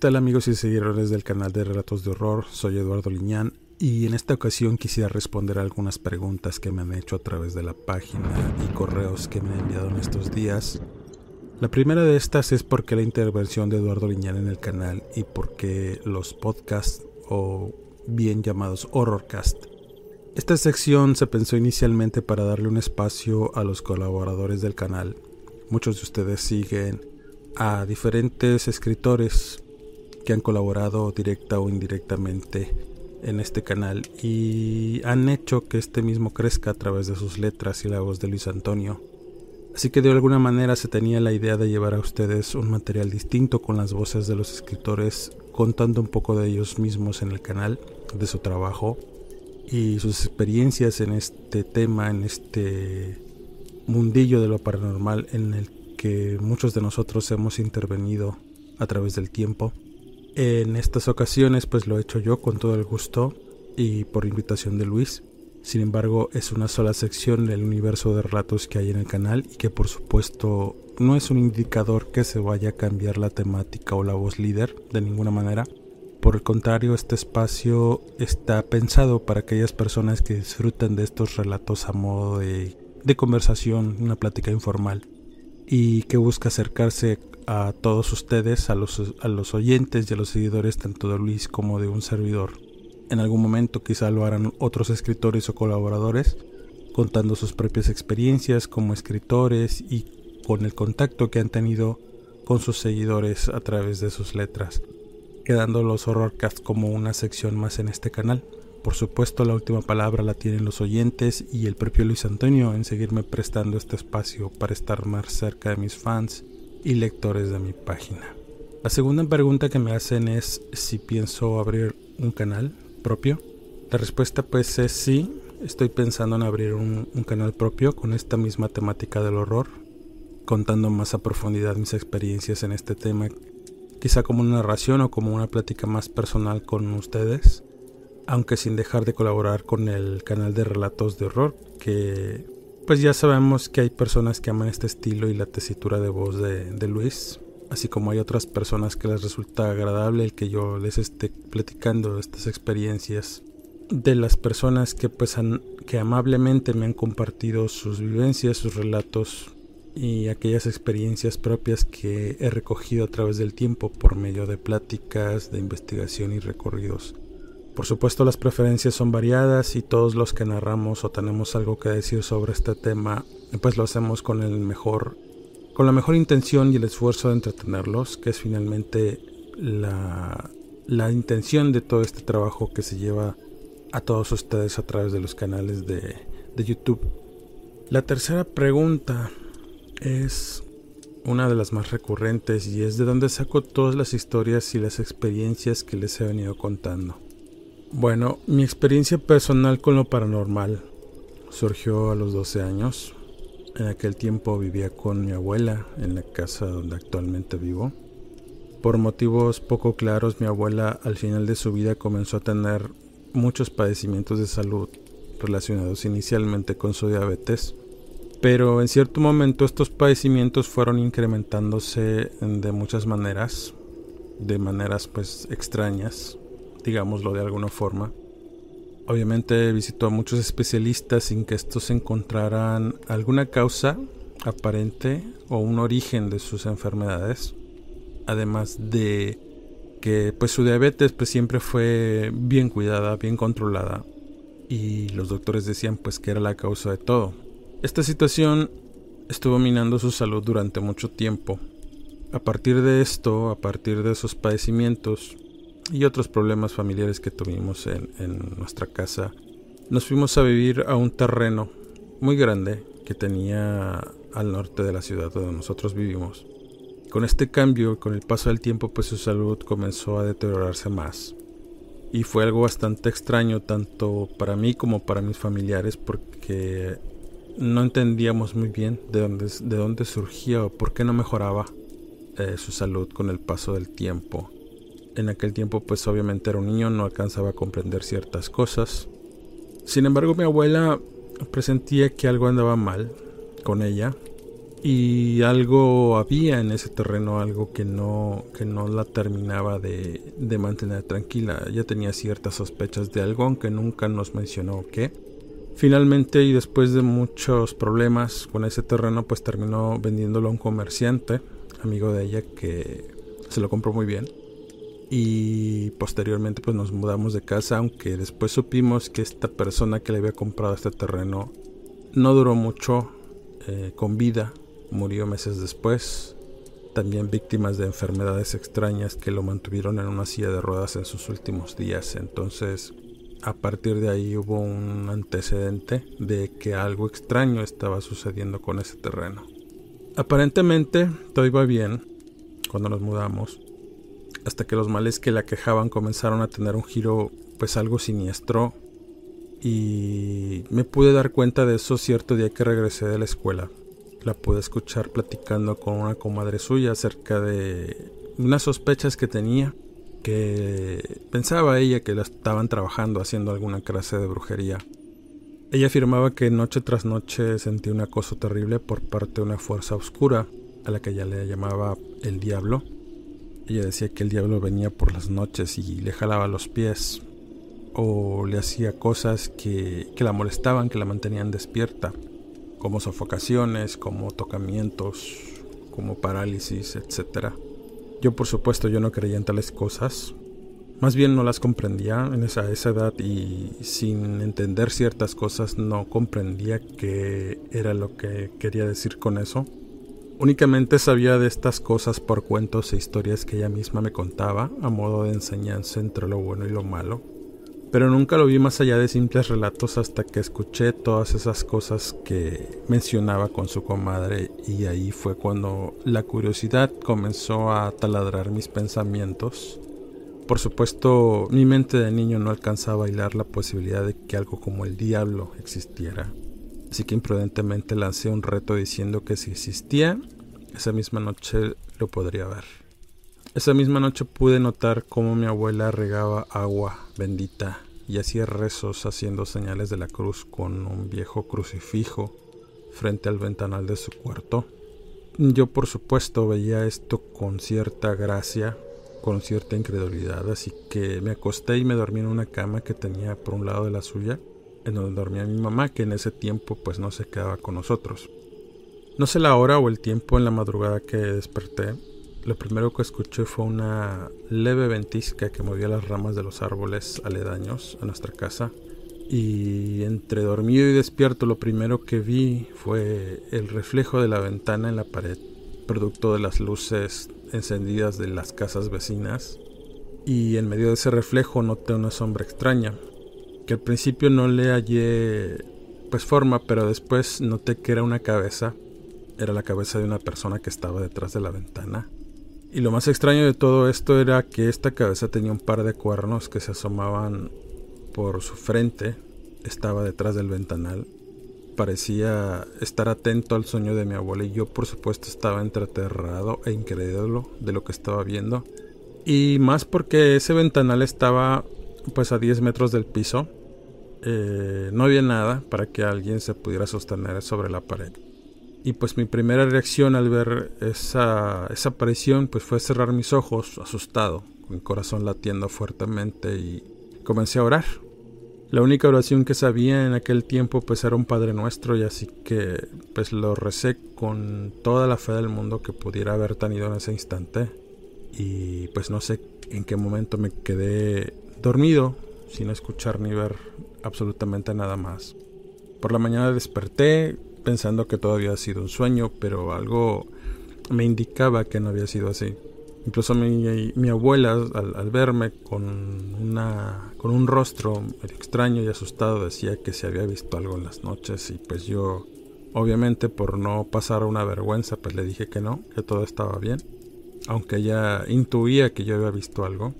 tal amigos y seguidores del canal de Relatos de Horror? Soy Eduardo Liñán y en esta ocasión quisiera responder algunas preguntas que me han hecho a través de la página y correos que me han enviado en estos días. La primera de estas es por qué la intervención de Eduardo Liñán en el canal y por qué los podcasts o bien llamados Horrorcast. Esta sección se pensó inicialmente para darle un espacio a los colaboradores del canal. Muchos de ustedes siguen a diferentes escritores que han colaborado directa o indirectamente en este canal y han hecho que este mismo crezca a través de sus letras y la voz de Luis Antonio. Así que de alguna manera se tenía la idea de llevar a ustedes un material distinto con las voces de los escritores, contando un poco de ellos mismos en el canal, de su trabajo y sus experiencias en este tema, en este mundillo de lo paranormal en el que muchos de nosotros hemos intervenido a través del tiempo. En estas ocasiones pues lo he hecho yo con todo el gusto y por invitación de Luis. Sin embargo, es una sola sección del universo de relatos que hay en el canal y que por supuesto no es un indicador que se vaya a cambiar la temática o la voz líder de ninguna manera. Por el contrario, este espacio está pensado para aquellas personas que disfruten de estos relatos a modo de, de conversación, una plática informal y que busca acercarse a todos ustedes, a los, a los oyentes y a los seguidores tanto de Luis como de un servidor. En algún momento quizá lo harán otros escritores o colaboradores, contando sus propias experiencias como escritores y con el contacto que han tenido con sus seguidores a través de sus letras, quedando los Horrorcast como una sección más en este canal. Por supuesto, la última palabra la tienen los oyentes y el propio Luis Antonio en seguirme prestando este espacio para estar más cerca de mis fans y lectores de mi página. La segunda pregunta que me hacen es si pienso abrir un canal propio. La respuesta pues es sí, estoy pensando en abrir un, canal propio con esta misma temática del horror, contando más a profundidad mis experiencias en este tema, quizá como una narración o como una plática más personal con ustedes, aunque sin dejar de colaborar con el canal de relatos de horror que pues ya sabemos que hay personas que aman este estilo y la tesitura de voz de, Luis, así como hay otras personas que les resulta agradable el que yo les esté platicando estas experiencias de las personas que pues que amablemente me han compartido sus vivencias, sus relatos y aquellas experiencias propias que he recogido a través del tiempo por medio de pláticas, de investigación y recorridos. Por supuesto las preferencias son variadas y todos los que narramos o tenemos algo que decir sobre este tema, pues lo hacemos con el mejor con la mejor intención y el esfuerzo de entretenerlos, que es finalmente la, la intención de todo este trabajo que se lleva a todos ustedes a través de los canales de, de YouTube. La tercera pregunta es una de las más recurrentes y es de dónde saco todas las historias y las experiencias que les he venido contando. Bueno, mi experiencia personal con lo paranormal surgió a los 12 años. En aquel tiempo vivía con mi abuela en la casa donde actualmente vivo. Por motivos poco claros, mi abuela al final de su vida comenzó a tener muchos padecimientos de salud relacionados inicialmente con su diabetes, pero en cierto momento estos padecimientos fueron incrementándose de muchas maneras, de maneras pues extrañas, digámoslo de alguna forma. Obviamente visitó a muchos especialistas sin que estos encontraran alguna causa aparente o un origen de sus enfermedades. Además de que pues su diabetes pues siempre fue bien cuidada, bien controlada. y los doctores decían pues que era la causa de todo. Esta situación estuvo minando su salud durante mucho tiempo. A partir de esto, a partir de esos padecimientos y otros problemas familiares que tuvimos en, en nuestra casa, nos fuimos a vivir a un terreno muy grande que tenía al norte de la ciudad donde nosotros vivimos. Con este cambio, con el paso del tiempo, pues su salud comenzó a deteriorarse más. Y fue algo bastante extraño tanto para mí como para mis familiares porque no entendíamos muy bien de dónde, de dónde surgía o por qué no mejoraba eh, su salud con el paso del tiempo. En aquel tiempo pues obviamente era un niño, no alcanzaba a comprender ciertas cosas. Sin embargo mi abuela presentía que algo andaba mal con ella y algo había en ese terreno, algo que no, que no la terminaba de, de mantener tranquila. Ella tenía ciertas sospechas de algo, aunque nunca nos mencionó qué. Finalmente y después de muchos problemas con ese terreno, pues terminó vendiéndolo a un comerciante, amigo de ella, que se lo compró muy bien. Y posteriormente pues nos mudamos de casa, aunque después supimos que esta persona que le había comprado este terreno no duró mucho eh, con vida, murió meses después. También víctimas de enfermedades extrañas que lo mantuvieron en una silla de ruedas en sus últimos días. Entonces a partir de ahí hubo un antecedente de que algo extraño estaba sucediendo con ese terreno. Aparentemente todo iba bien cuando nos mudamos, hasta que los males que la quejaban comenzaron a tener un giro pues algo siniestro y me pude dar cuenta de eso cierto día que regresé de la escuela. La pude escuchar platicando con una comadre suya acerca de unas sospechas que tenía que pensaba ella que la estaban trabajando haciendo alguna clase de brujería. Ella afirmaba que noche tras noche sentía un acoso terrible por parte de una fuerza oscura, a la que ella le llamaba el diablo. Ella decía que el diablo venía por las noches y le jalaba los pies, o le hacía cosas que, que la molestaban, que la mantenían despierta, como sofocaciones, como tocamientos, como parálisis, etcétera. Yo por supuesto yo no creía en tales cosas. Más bien no las comprendía en esa, esa edad y sin entender ciertas cosas no comprendía qué era lo que quería decir con eso. Únicamente sabía de estas cosas por cuentos e historias que ella misma me contaba a modo de enseñanza entre lo bueno y lo malo pero nunca lo vi más allá de simples relatos hasta que escuché todas esas cosas que mencionaba con su comadre y ahí fue cuando la curiosidad comenzó a taladrar mis pensamientos. Por supuesto, mi mente de niño no alcanzaba a bailar la posibilidad de que algo como el diablo existiera, así que imprudentemente lancé un reto diciendo que si existía, esa misma noche lo podría ver. Esa misma noche pude notar cómo mi abuela regaba agua bendita y hacía rezos haciendo señales de la cruz con un viejo crucifijo frente al ventanal de su cuarto. Yo por supuesto veía esto con cierta gracia, con cierta incredulidad, así que me acosté y me dormí en una cama que tenía por un lado de la suya, en donde dormía mi mamá, que en ese tiempo pues no se quedaba con nosotros. No sé la hora o el tiempo en la madrugada que desperté, lo primero que escuché fue una leve ventisca que movía las ramas de los árboles aledaños a nuestra casa. Y entre dormido y despierto lo primero que vi fue el reflejo de la ventana en la pared, producto de las luces encendidas de las casas vecinas. Y en medio de ese reflejo noté una sombra extraña, que al principio no le hallé pues forma, pero después noté que era una cabeza. Era la cabeza de una persona que estaba detrás de la ventana y lo más extraño de todo esto era que esta cabeza tenía un par de cuernos que se asomaban por su frente, estaba detrás del ventanal. Parecía estar atento al sueño de mi abuela y yo por supuesto estaba entreterrado e incrédulo de lo que estaba viendo. Y más porque ese ventanal estaba pues a 10 metros del piso. Eh, no había nada para que alguien se pudiera sostener sobre la pared. Y pues mi primera reacción al ver esa, esa aparición pues fue cerrar mis ojos, asustado, con mi corazón latiendo fuertemente y comencé a orar. La única oración que sabía en aquel tiempo pues era un Padre Nuestro y así que pues lo recé con toda la fe del mundo que pudiera haber tenido en ese instante. Y pues no sé en qué momento me quedé dormido sin escuchar ni ver absolutamente nada más. Por la mañana desperté pensando que todo había sido un sueño, pero algo me indicaba que no había sido así. Incluso mi, abuela, al, verme con, una, con un rostro extraño y asustado, decía que se había visto algo en las noches y pues yo, obviamente por no pasar una vergüenza, pues le dije que no, que todo estaba bien, aunque ella intuía que yo había visto algo.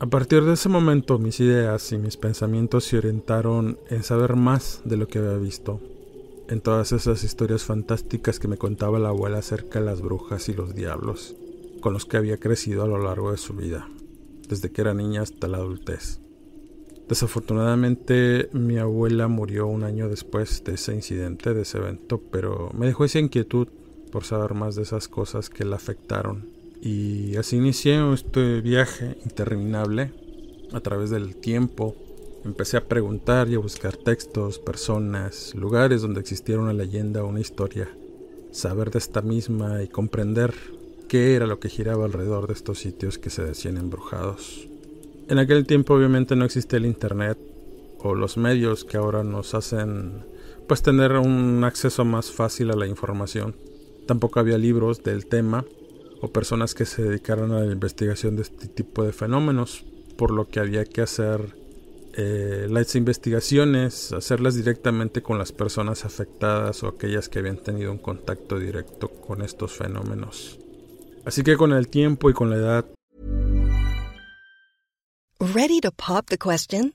A partir de ese momento mis ideas y mis pensamientos se orientaron en saber más de lo que había visto, en todas esas historias fantásticas que me contaba la abuela acerca de las brujas y los diablos, con los que había crecido a lo largo de su vida, desde que era niña hasta la adultez. Desafortunadamente mi abuela murió un año después de ese incidente, de ese evento, pero me dejó esa inquietud por saber más de esas cosas que la afectaron y así inicié este viaje interminable a través del tiempo. Empecé a preguntar y a buscar textos, personas, lugares donde existiera una leyenda o una historia. Saber de esta misma y comprender qué era lo que giraba alrededor de estos sitios que se decían embrujados. En aquel tiempo obviamente no existía el internet o los medios que ahora nos hacen pues tener un acceso más fácil a la información. Tampoco había libros del tema o personas que se dedicaran a la investigación de este tipo de fenómenos, por lo que había que hacer eh, las investigaciones, hacerlas directamente con las personas afectadas o aquellas que habían tenido un contacto directo con estos fenómenos. Así que con el tiempo y con la edad. Ready to pop the question?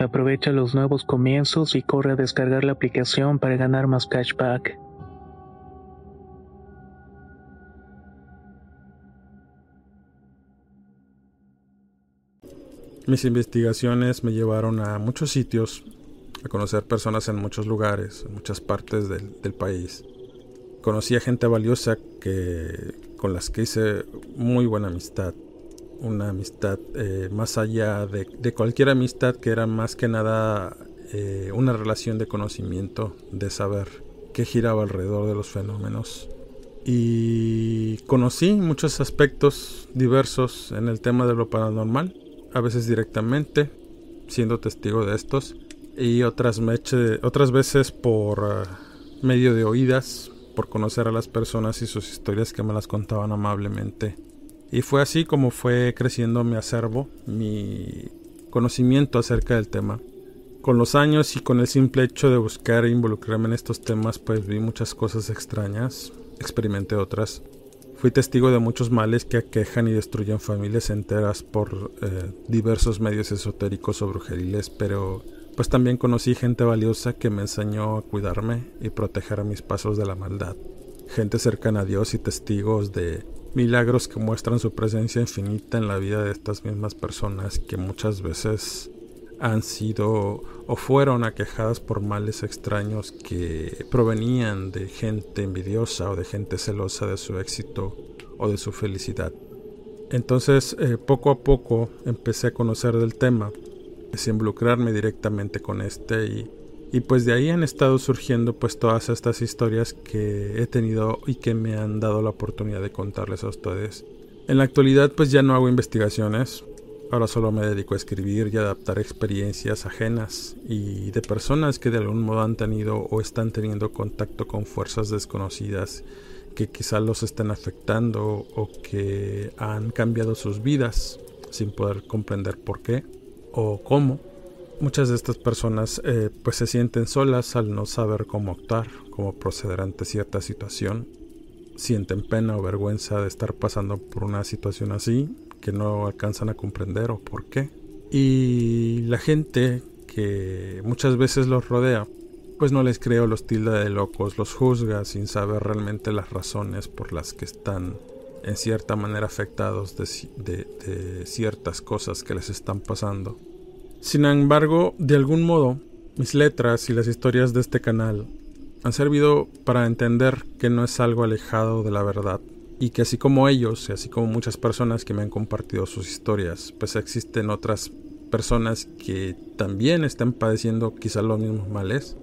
Aprovecha los nuevos comienzos y corre a descargar la aplicación para ganar más cashback. Mis investigaciones me llevaron a muchos sitios, a conocer personas en muchos lugares, en muchas partes del, país. Conocí a gente valiosa que, con las que hice muy buena amistad una amistad eh, más allá de, cualquier amistad que era más que nada eh, una relación de conocimiento, de saber qué giraba alrededor de los fenómenos. Y conocí muchos aspectos diversos en el tema de lo paranormal, a veces directamente, siendo testigo de estos, y otras, otras veces por eh, medio de oídas, por conocer a las personas y sus historias que me las contaban amablemente. Y fue así como fue creciendo mi acervo, mi conocimiento acerca del tema. Con los años y con el simple hecho de buscar e involucrarme en estos temas, pues vi muchas cosas extrañas, experimenté otras. Fui testigo de muchos males que aquejan y destruyen familias enteras por eh, diversos medios esotéricos o brujeriles, pero pues también conocí gente valiosa que me enseñó a cuidarme y proteger a mis pasos de la maldad. Gente cercana a Dios y testigos de milagros que muestran su presencia infinita en la vida de estas mismas personas que muchas veces han sido o fueron aquejadas por males extraños que provenían de gente envidiosa o de gente celosa de su éxito o de su felicidad. Entonces, eh, poco a poco empecé a conocer del tema, empecé a involucrarme directamente con este y, y pues de ahí han estado surgiendo pues todas estas historias que he tenido y que me han dado la oportunidad de contarles a ustedes. En la actualidad pues ya no hago investigaciones, Ahora solo me dedico a escribir y adaptar experiencias ajenas y de personas que de algún modo han tenido o están teniendo contacto con fuerzas desconocidas que quizá los estén afectando o que han cambiado sus vidas sin poder comprender por qué o cómo. Muchas de estas personas eh, pues se sienten solas al no saber cómo actuar, cómo proceder ante cierta situación. Sienten pena o vergüenza de estar pasando por una situación así que no alcanzan a comprender o por qué. Y la gente que muchas veces los rodea, pues no les creo, los tilda de locos, los juzga sin saber realmente las razones por las que están en cierta manera afectados de, de ciertas cosas que les están pasando. Sin embargo, de algún modo, mis letras y las historias de este canal han servido para entender que no es algo alejado de la verdad, y que así como ellos, y así como muchas personas que me han compartido sus historias, pues existen otras personas que también están padeciendo quizá los mismos males.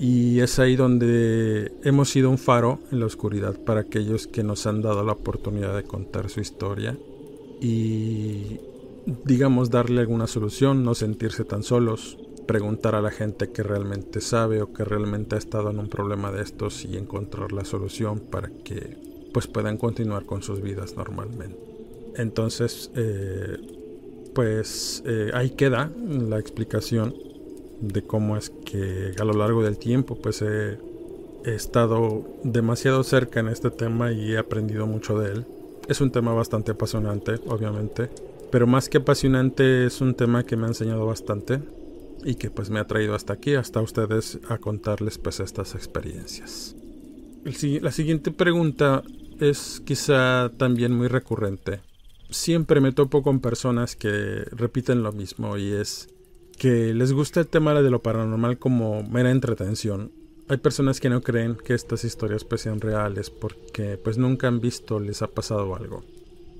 Y es ahí donde hemos sido un faro en la oscuridad para aquellos que nos han dado la oportunidad de contar su historia y digamos darle alguna solución, no sentirse tan solos, preguntar a la gente que realmente sabe o que realmente ha estado en un problema de estos y encontrar la solución para que pues puedan continuar con sus vidas normalmente. Entonces, eh, pues eh, ahí queda la explicación de cómo es que a lo largo del tiempo pues he, he, estado demasiado cerca en este tema y he aprendido mucho de él. Es un tema bastante apasionante, obviamente, pero más que apasionante es un tema que me ha enseñado bastante y que pues me ha traído hasta aquí, hasta ustedes a contarles pues estas experiencias. la siguiente pregunta es quizá también muy recurrente. Siempre me topo con personas que repiten lo mismo y es que les gusta el tema de lo paranormal como mera entretención. Hay personas que no creen que estas historias pues sean reales porque pues nunca han visto, les ha pasado algo.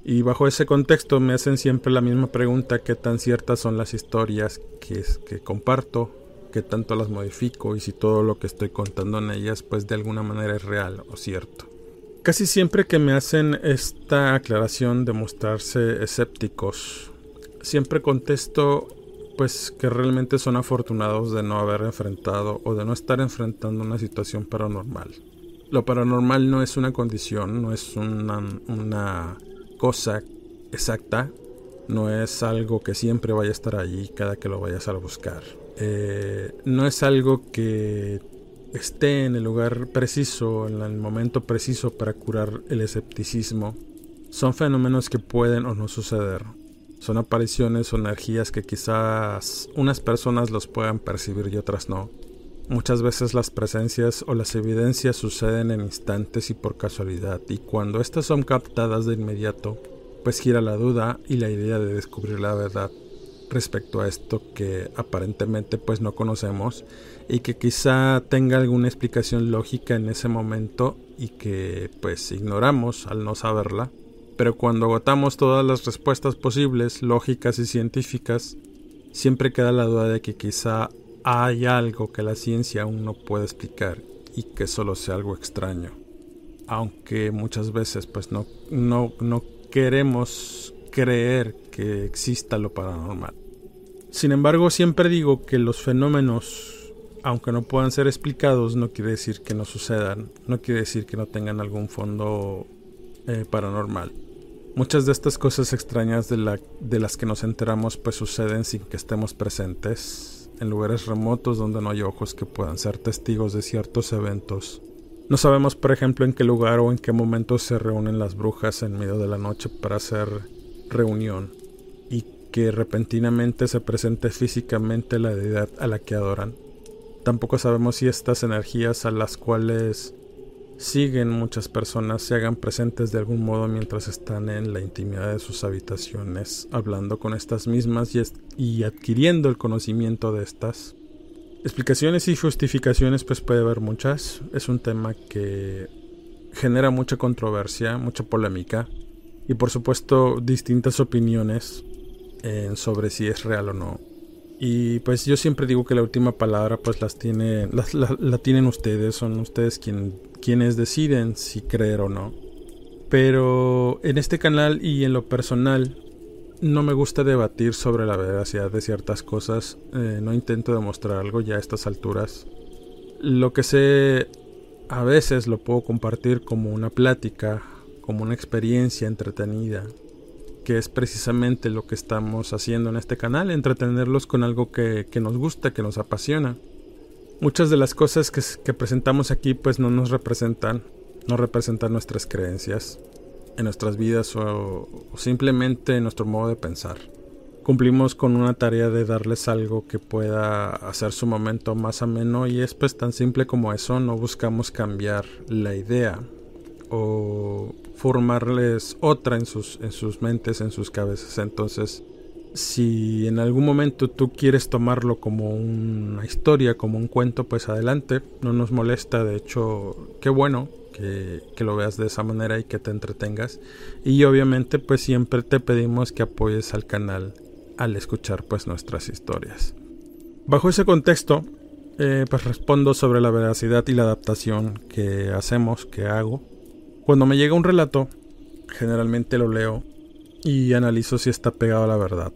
Y bajo ese contexto me hacen siempre la misma pregunta, qué tan ciertas son las historias que, que comparto, qué tanto las modifico y si todo lo que estoy contando en ellas pues de alguna manera es real o cierto. Casi siempre que me hacen esta aclaración de mostrarse escépticos, siempre contesto pues que realmente son afortunados de no haber enfrentado o de no estar enfrentando una situación paranormal. Lo paranormal no es una condición, no es una, cosa exacta, no es algo que siempre vaya a estar allí cada que lo vayas a buscar. Eh, no es algo que esté en el lugar preciso, en el momento preciso para curar el escepticismo, son fenómenos que pueden o no suceder. Son apariciones o energías que quizás unas personas los puedan percibir y otras no. Muchas veces las presencias o las evidencias suceden en instantes y por casualidad, y cuando estas son captadas de inmediato, pues gira la duda y la idea de descubrir la verdad respecto a esto que aparentemente pues no conocemos y que quizá tenga alguna explicación lógica en ese momento y que pues ignoramos al no saberla. Pero cuando agotamos todas las respuestas posibles, lógicas y científicas, siempre queda la duda de que quizá hay algo que la ciencia aún no puede explicar y que solo sea algo extraño. Aunque muchas veces pues no, no, no queremos creer exista lo paranormal. Sin embargo, siempre digo que los fenómenos aunque no puedan ser explicados, no quiere decir que no sucedan, no quiere decir que no tengan algún fondo eh, paranormal. Muchas de estas cosas extrañas de, la, de las que nos enteramos pues suceden sin que estemos presentes, en lugares remotos donde no hay ojos que puedan ser testigos de ciertos eventos. No sabemos, por ejemplo, en qué lugar o en qué momento se reúnen las brujas en medio de la noche para hacer reunión y que repentinamente se presente físicamente la deidad a la que adoran. Tampoco sabemos si estas energías a las cuales siguen muchas personas se hagan presentes de algún modo mientras están en la intimidad de sus habitaciones, hablando con estas mismas y, adquiriendo el conocimiento de estas. Explicaciones y justificaciones pues puede haber muchas. Es un tema que genera mucha controversia, mucha polémica y por supuesto distintas opiniones sobre si es real o no. Y pues yo siempre digo que la última palabra pues las tiene, la, tienen ustedes, son ustedes quien, quienes deciden si creer o no. Pero en este canal y en lo personal no me gusta debatir sobre la veracidad de ciertas cosas, eh, no intento demostrar algo ya a estas alturas. Lo que sé a veces lo puedo compartir como una plática, como una experiencia entretenida, que es precisamente lo que estamos haciendo en este canal, entretenerlos con algo que, nos gusta, que nos apasiona. Muchas de las cosas que, presentamos aquí pues no nos representan, no representan nuestras creencias en nuestras vidas o, o simplemente en nuestro modo de pensar. Cumplimos con una tarea de darles algo que pueda hacer su momento más ameno y es pues tan simple como eso, no buscamos cambiar la idea o formarles otra en sus, en sus mentes, en sus cabezas. Entonces, si en algún momento tú quieres tomarlo como una historia, como un cuento, pues adelante, no nos molesta, de hecho, qué bueno que, lo veas de esa manera y que te entretengas. Y obviamente, pues siempre te pedimos que apoyes al canal al escuchar pues nuestras historias. Bajo ese contexto, eh, pues respondo sobre la veracidad y la adaptación que hacemos, que hago cuando me llega un relato, generalmente lo leo y analizo si está pegado a la verdad.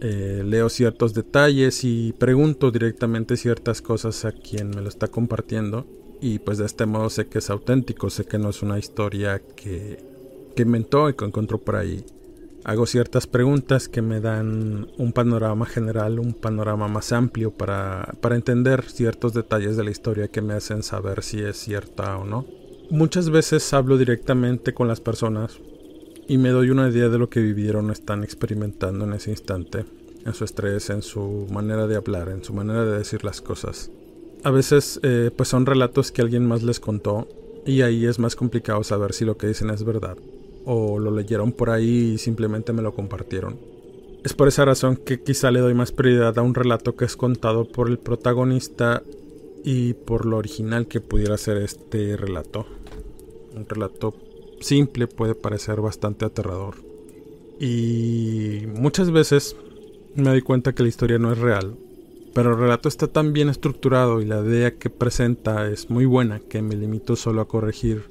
Eh, leo ciertos detalles y pregunto directamente ciertas cosas a quien me lo está compartiendo y pues de este modo sé que es auténtico, sé que no es una historia que, que inventó y que encontró por ahí. Hago ciertas preguntas que me dan un panorama general, un panorama más amplio para, para entender ciertos detalles de la historia que me hacen saber si es cierta o no. Muchas veces hablo directamente con las personas y me doy una idea de lo que vivieron o están experimentando en ese instante, en su estrés, en su manera de hablar, en su manera de decir las cosas. A veces eh, pues son relatos que alguien más les contó y ahí es más complicado saber si lo que dicen es verdad o lo leyeron por ahí y simplemente me lo compartieron. Es por esa razón que quizá le doy más prioridad a un relato que es contado por el protagonista y por lo original que pudiera ser este relato. Un relato simple puede parecer bastante aterrador. Y muchas veces me doy cuenta que la historia no es real, pero el relato está tan bien estructurado y la idea que presenta es muy buena que me limito solo a corregir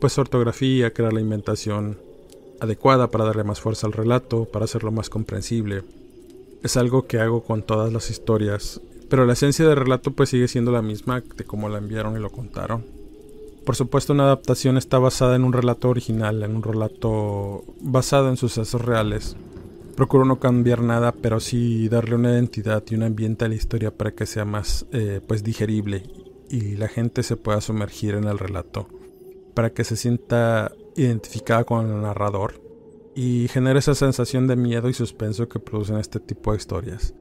pues ortografía, crear la inventación adecuada para darle más fuerza al relato, para hacerlo más comprensible. Es algo que hago con todas las historias pero la esencia del relato pues sigue siendo la misma de cómo la enviaron y lo contaron. Por supuesto una adaptación está basada en un relato original, en un relato basado en sucesos reales. Procuro no cambiar nada, pero sí darle una identidad y un ambiente a la historia para que sea más eh, pues digerible y la gente se pueda sumergir en el relato, para que se sienta identificada con el narrador y genere esa sensación de miedo y suspenso que producen este tipo de historias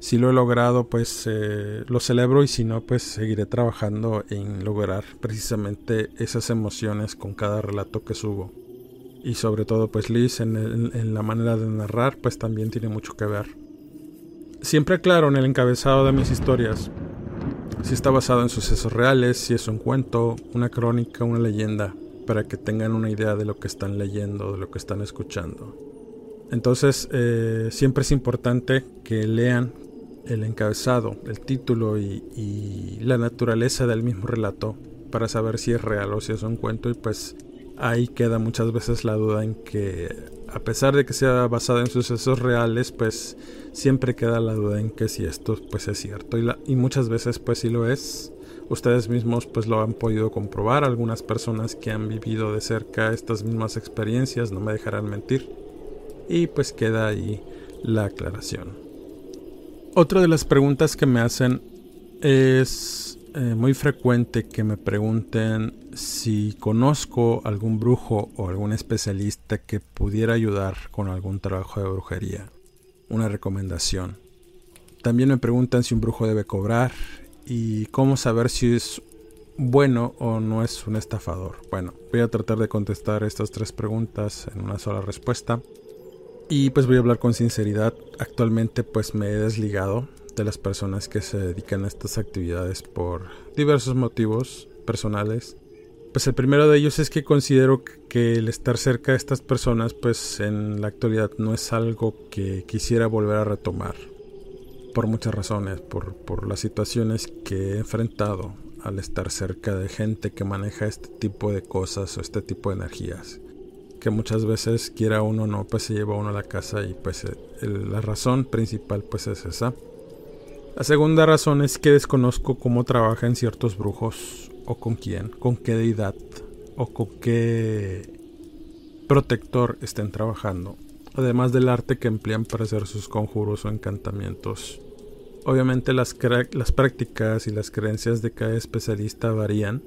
si lo he logrado, pues eh, lo celebro y si no, pues seguiré trabajando en lograr precisamente esas emociones con cada relato que subo. Y sobre todo, pues Liz en, la manera de narrar, pues también tiene mucho que ver. Siempre aclaro en el encabezado de mis historias si está basado en sucesos reales, si es un cuento, una crónica, una leyenda, para que tengan una idea de lo que están leyendo, de lo que están escuchando. Entonces, eh, siempre es importante que lean el encabezado, el título y, la naturaleza del mismo relato para saber si es real o si es un cuento y pues ahí queda muchas veces la duda en que a pesar de que sea basada en sucesos reales, pues siempre queda la duda en que si esto pues es cierto y, y muchas veces pues sí lo es. Ustedes mismos pues lo han podido comprobar, algunas personas que han vivido de cerca estas mismas experiencias no me dejarán mentir. Y pues queda ahí la aclaración. Otra de las preguntas que me hacen es eh, muy frecuente que me pregunten si conozco algún brujo o algún especialista que pudiera ayudar con algún trabajo de brujería. Una recomendación. También me preguntan si un brujo debe cobrar y cómo saber si es bueno o no es un estafador. Bueno, voy a tratar de contestar estas tres preguntas en una sola respuesta. Y pues voy a hablar con sinceridad. Actualmente pues me he desligado de las personas que se dedican a estas actividades por diversos motivos personales. Pues el primero de ellos es que considero que el estar cerca de estas personas pues en la actualidad no es algo que quisiera volver a retomar por muchas razones, por, por las situaciones que he enfrentado al estar cerca de gente que maneja este tipo de cosas o este tipo de energías que muchas veces quiera uno no pues se lleva uno a la casa y pues la razón principal pues es esa la segunda razón es que desconozco cómo trabajan ciertos brujos o con quién con qué deidad o con qué protector estén trabajando además del arte que emplean para hacer sus conjuros o encantamientos. Obviamente las, las prácticas y las creencias de cada especialista varían,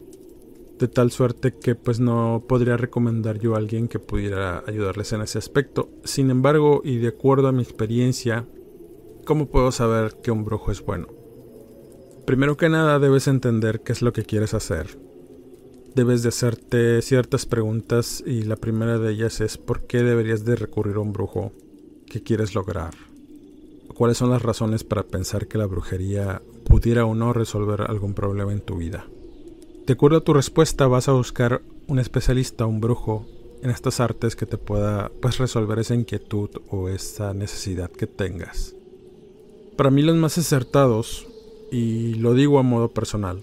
de tal suerte que pues no podría recomendar yo a alguien que pudiera ayudarles en ese aspecto. Sin embargo, y de acuerdo a mi experiencia, ¿cómo puedo saber que un brujo es bueno? Primero que nada debes entender qué es lo que quieres hacer debes de hacerte ciertas preguntas y la primera de ellas es ¿por qué deberías de recurrir a un brujo? ¿Qué quieres lograr? ¿Cuáles son las razones para pensar que la brujería pudiera o no resolver algún problema en tu vida? De acuerdo a tu respuesta vas a buscar un especialista, un brujo en estas artes que te pueda pues resolver esa inquietud o esa necesidad que tengas. Para mí los más acertados, y lo digo a modo personal,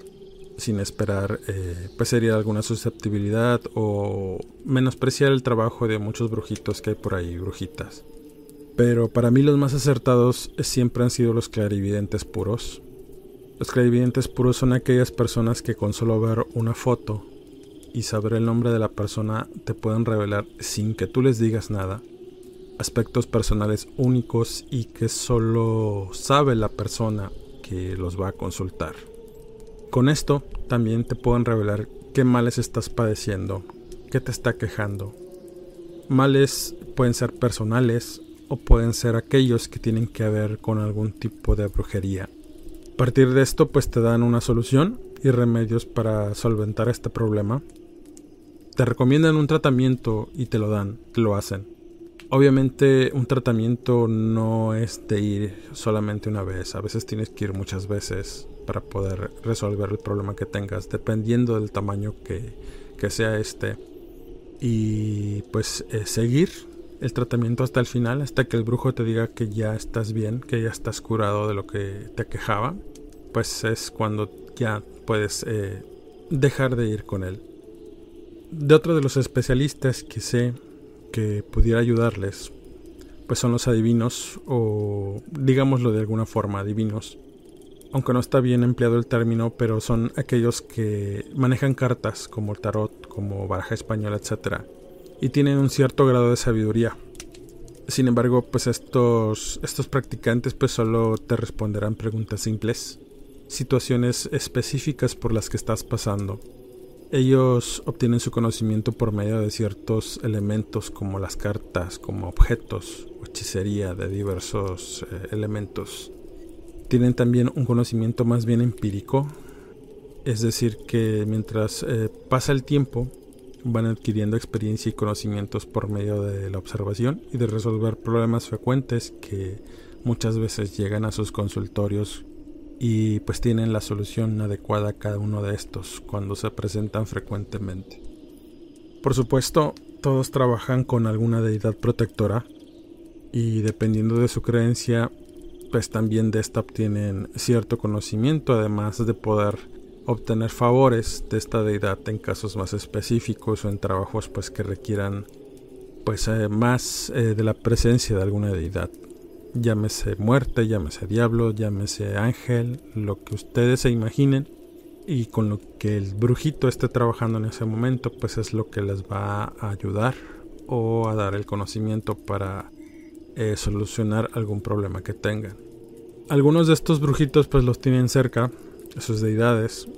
sin esperar eh, pues sería alguna susceptibilidad o menospreciar el trabajo de muchos brujitos que hay por ahí, brujitas. Pero para mí los más acertados siempre han sido los clarividentes puros. Los clarividentes puros son aquellas personas que con solo ver una foto y saber el nombre de la persona te pueden revelar sin que tú les digas nada aspectos personales únicos y que solo sabe la persona que los va a consultar. Con esto también te pueden revelar qué males estás padeciendo, qué te está quejando. Males pueden ser personales o pueden ser aquellos que tienen que ver con algún tipo de brujería. Partir de esto pues te dan una solución y remedios para solventar este problema. Te recomiendan un tratamiento y te lo dan, te lo hacen. Obviamente un tratamiento no es de ir solamente una vez, a veces tienes que ir muchas veces para poder resolver el problema que tengas, dependiendo del tamaño que, sea este. Y pues eh, seguir el tratamiento hasta el final, hasta que el brujo te diga que ya estás bien, que ya estás curado de lo que te quejaba, pues es cuando ya puedes eh, dejar de ir con él. De otro de los especialistas que sé que pudiera ayudarles, pues son los adivinos o digámoslo de alguna forma, adivinos aunque no está bien empleado el término, pero son aquellos que manejan cartas como el tarot, como baraja española, etc. Y tienen un cierto grado de sabiduría. Sin embargo, pues estos, estos practicantes pues solo te responderán preguntas simples, situaciones específicas por las que estás pasando. Ellos obtienen su conocimiento por medio de ciertos elementos como las cartas, como objetos hechicería de diversos eh, elementos tienen también un conocimiento más bien empírico, es decir, que mientras eh, pasa el tiempo van adquiriendo experiencia y conocimientos por medio de la observación y de resolver problemas frecuentes que muchas veces llegan a sus consultorios y pues tienen la solución adecuada a cada uno de estos cuando se presentan frecuentemente. Por supuesto, todos trabajan con alguna deidad protectora y dependiendo de su creencia pues también de esta obtienen cierto conocimiento, además de poder obtener favores de esta deidad en casos más específicos o en trabajos pues que requieran pues eh, más eh, de la presencia de alguna deidad. Llámese muerte, llámese diablo, llámese ángel, lo que ustedes se imaginen y con lo que el brujito esté trabajando en ese momento, pues es lo que les va a ayudar o a dar el conocimiento para eh, solucionar algún problema que tengan. Algunos de estos brujitos pues los tienen cerca, sus deidades.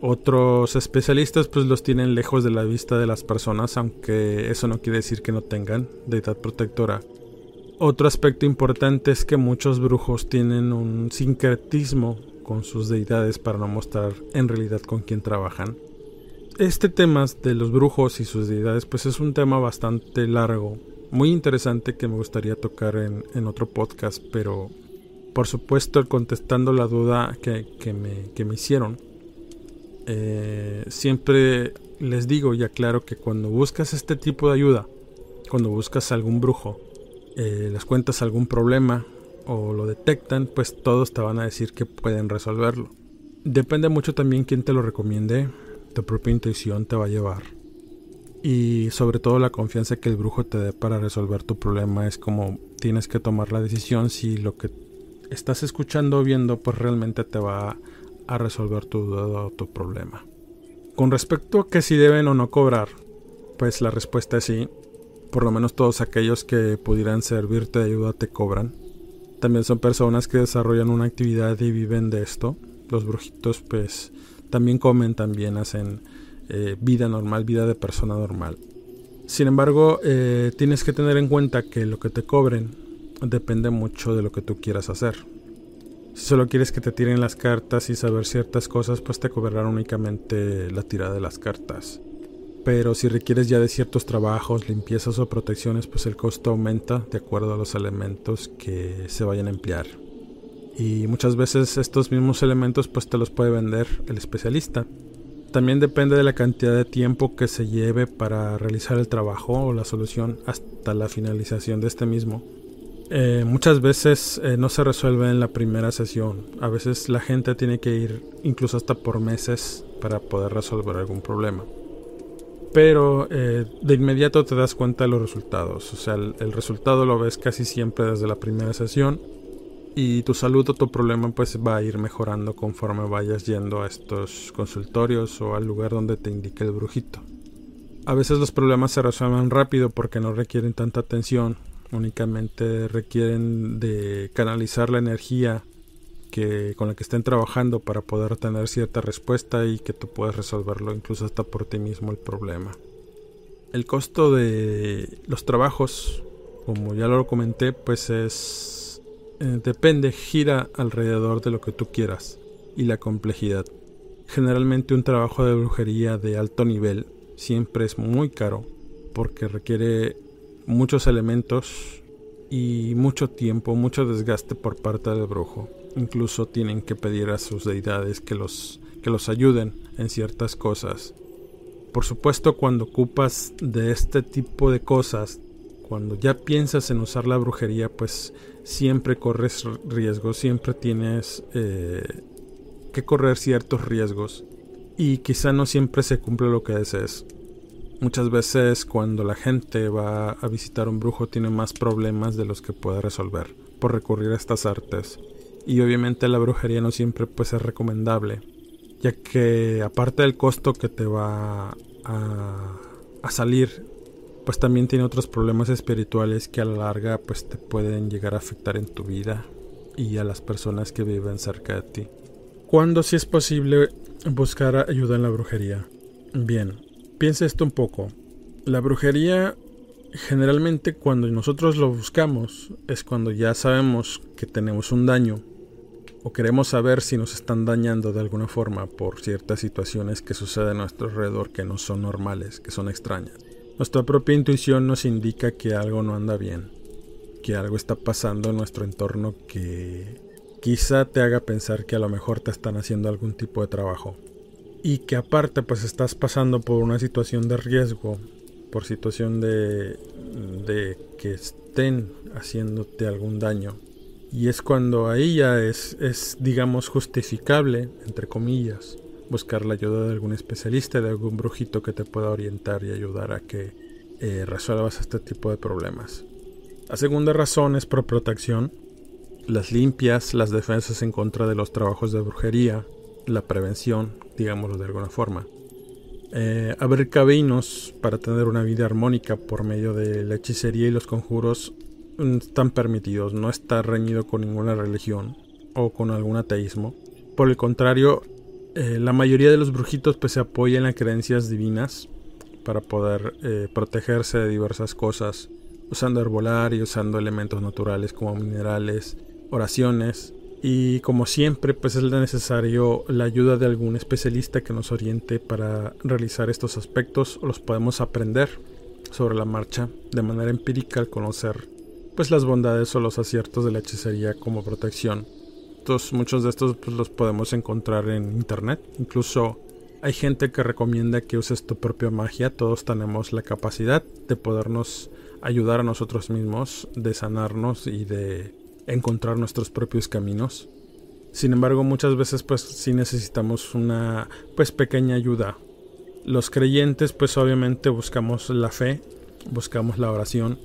Otros especialistas pues los tienen lejos de la vista de las personas, aunque eso no quiere decir que no tengan deidad protectora. Otro aspecto importante es que muchos brujos tienen un sincretismo con sus deidades para no mostrar en realidad con quién trabajan. Este tema de los brujos y sus deidades pues es un tema bastante largo, muy interesante que me gustaría tocar en, otro podcast, pero por supuesto contestando la duda que, me, hicieron, eh, siempre les digo y aclaro que cuando buscas este tipo de ayuda, cuando buscas algún brujo, eh, les cuentas algún problema o lo detectan, pues todos te van a decir que pueden resolverlo. Depende mucho también quién te lo recomiende, tu propia intuición te va a llevar. Y sobre todo la confianza que el brujo te dé para resolver tu problema es como tienes que tomar la decisión si lo que estás escuchando o viendo pues realmente te va a resolver tu duda o tu problema. Con respecto a que si deben o no cobrar, pues la respuesta es sí. Por lo menos todos aquellos que pudieran servirte de ayuda te cobran. También son personas que desarrollan una actividad y viven de esto. Los brujitos pues también comen, también hacen eh, vida normal, vida de persona normal. Sin embargo, eh, tienes que tener en cuenta que lo que te cobren depende mucho de lo que tú quieras hacer. Si solo quieres que te tiren las cartas y saber ciertas cosas, pues te cobrarán únicamente la tirada de las cartas. Pero si requieres ya de ciertos trabajos, limpiezas o protecciones, pues el costo aumenta de acuerdo a los elementos que se vayan a emplear. Y muchas veces estos mismos elementos pues te los puede vender el especialista. También depende de la cantidad de tiempo que se lleve para realizar el trabajo o la solución hasta la finalización de este mismo. Eh, muchas veces eh, no se resuelve en la primera sesión. A veces la gente tiene que ir incluso hasta por meses para poder resolver algún problema pero eh, de inmediato te das cuenta de los resultados. O sea, el, resultado lo ves casi siempre desde la primera sesión y tu salud o tu problema pues va a ir mejorando conforme vayas yendo a estos consultorios o al lugar donde te indique el brujito. A veces los problemas se resuelven rápido porque no requieren tanta atención, únicamente requieren de canalizar la energía que, con la que estén trabajando para poder tener cierta respuesta y que tú puedas resolverlo incluso hasta por ti mismo el problema. El costo de los trabajos, como ya lo comenté, pues es eh, depende, gira alrededor de lo que tú quieras y la complejidad. Generalmente un trabajo de brujería de alto nivel siempre es muy caro porque requiere muchos elementos y mucho tiempo, mucho desgaste por parte del brujo incluso tienen que pedir a sus deidades que los, que los ayuden en ciertas cosas. Por supuesto, cuando ocupas de este tipo de cosas, cuando ya piensas en usar la brujería, pues siempre corres riesgos, siempre tienes eh, que correr ciertos riesgos y quizá no siempre se cumple lo que desees. Muchas veces cuando la gente va a visitar un brujo tiene más problemas de los que puede resolver por recurrir a estas artes y obviamente la brujería no siempre pues es recomendable ya que aparte del costo que te va a, salir pues también tiene otros problemas espirituales que a la larga pues te pueden llegar a afectar en tu vida y a las personas que viven cerca de ti. ¿Cuándo si es posible buscar ayuda en la brujería? Bien, piensa esto un poco. La brujería generalmente cuando nosotros lo buscamos es cuando ya sabemos que tenemos un daño o queremos saber si nos están dañando de alguna forma por ciertas situaciones que suceden a nuestro alrededor que no son normales, que son extrañas. Nuestra propia intuición nos indica que algo no anda bien, que algo está pasando en nuestro entorno que quizá te haga pensar que a lo mejor te están haciendo algún tipo de trabajo. Y que aparte pues estás pasando por una situación de riesgo, por situación de, que estén haciéndote algún daño y es cuando ahí ya es, es, digamos, justificable, entre comillas, buscar la ayuda de algún especialista, de algún brujito que te pueda orientar y ayudar a que eh, resuelvas este tipo de problemas. La segunda razón es por protección. Las limpias, las defensas en contra de los trabajos de brujería, la prevención, digámoslo de alguna forma. Eh, abrir caminos para tener una vida armónica por medio de la hechicería y los conjuros mm, están permitidos, no está reñido con ninguna religión o con algún ateísmo. Por el contrario, eh, la mayoría de los brujitos pues se apoyan en las creencias divinas para poder eh, protegerse de diversas cosas, usando herbolario, usando elementos naturales como minerales, oraciones, y como siempre pues es necesario la ayuda de algún especialista que nos oriente para realizar estos aspectos, los podemos aprender sobre la marcha de manera empírica al conocer pues las bondades o los aciertos de la hechicería como protección muchos de estos pues, los podemos encontrar en internet. Incluso hay gente que recomienda que uses tu propia magia. Todos tenemos la capacidad de podernos ayudar a nosotros mismos, de sanarnos y de encontrar nuestros propios caminos. Sin embargo, muchas veces pues sí necesitamos una pues pequeña ayuda. Los creyentes pues obviamente buscamos la fe, buscamos la oración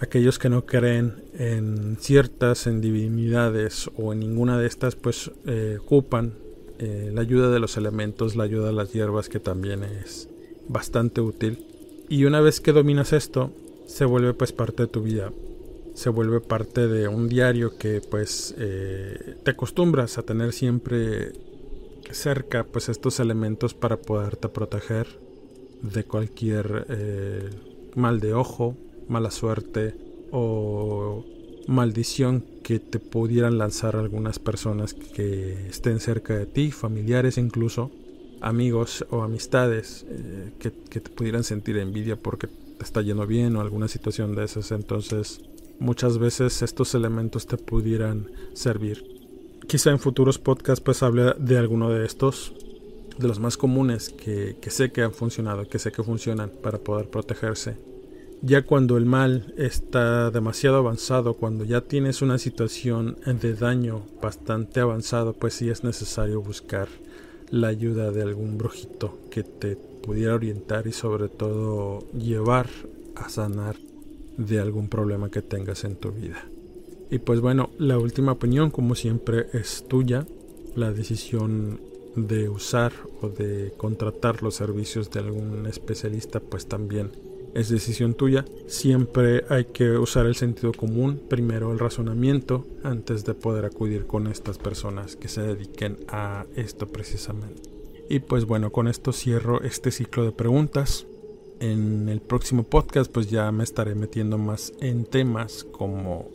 aquellos que no creen en ciertas divinidades o en ninguna de estas pues eh, ocupan eh, la ayuda de los elementos la ayuda de las hierbas que también es bastante útil y una vez que dominas esto se vuelve pues parte de tu vida se vuelve parte de un diario que pues eh, te acostumbras a tener siempre cerca pues estos elementos para poderte proteger de cualquier mal de ojo mala suerte o maldición que te pudieran lanzar algunas personas que estén cerca de ti, familiares incluso, amigos o amistades eh, que, que, te pudieran sentir envidia porque te está yendo bien o alguna situación de esas. Entonces muchas veces estos elementos te pudieran servir. Quizá en futuros podcasts pues hable de alguno de estos, de los más comunes que, que sé que han funcionado, que sé que funcionan para poder protegerse ya cuando el mal está demasiado avanzado, cuando ya tienes una situación de daño bastante avanzado, pues sí es necesario buscar la ayuda de algún brujito que te pudiera orientar y sobre todo llevar a sanar de algún problema que tengas en tu vida. Y pues bueno, la última opinión como siempre es tuya. La decisión de usar o de contratar los servicios de algún especialista pues también es decisión tuya. Siempre hay que usar el sentido común, primero el razonamiento, antes de poder acudir con estas personas que se dediquen a esto precisamente. Y pues bueno, con esto cierro este ciclo de preguntas. En el próximo podcast pues ya me estaré metiendo más en temas como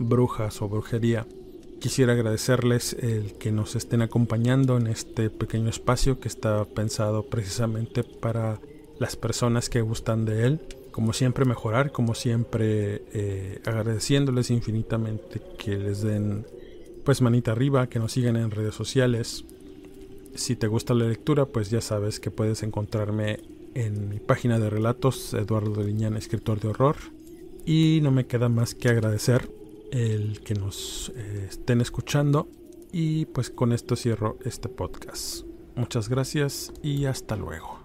brujas o brujería. Quisiera agradecerles el que nos estén acompañando en este pequeño espacio que está pensado precisamente para las personas que gustan de él. Como siempre mejorar, como siempre eh, agradeciéndoles infinitamente que les den pues manita arriba, que nos sigan en redes sociales. Si te gusta la lectura, pues ya sabes que puedes encontrarme en mi página de relatos, Eduardo Liñán, escritor de horror. Y no me queda más que agradecer el que nos eh, estén escuchando. Y pues con esto cierro este podcast. Muchas gracias y hasta luego.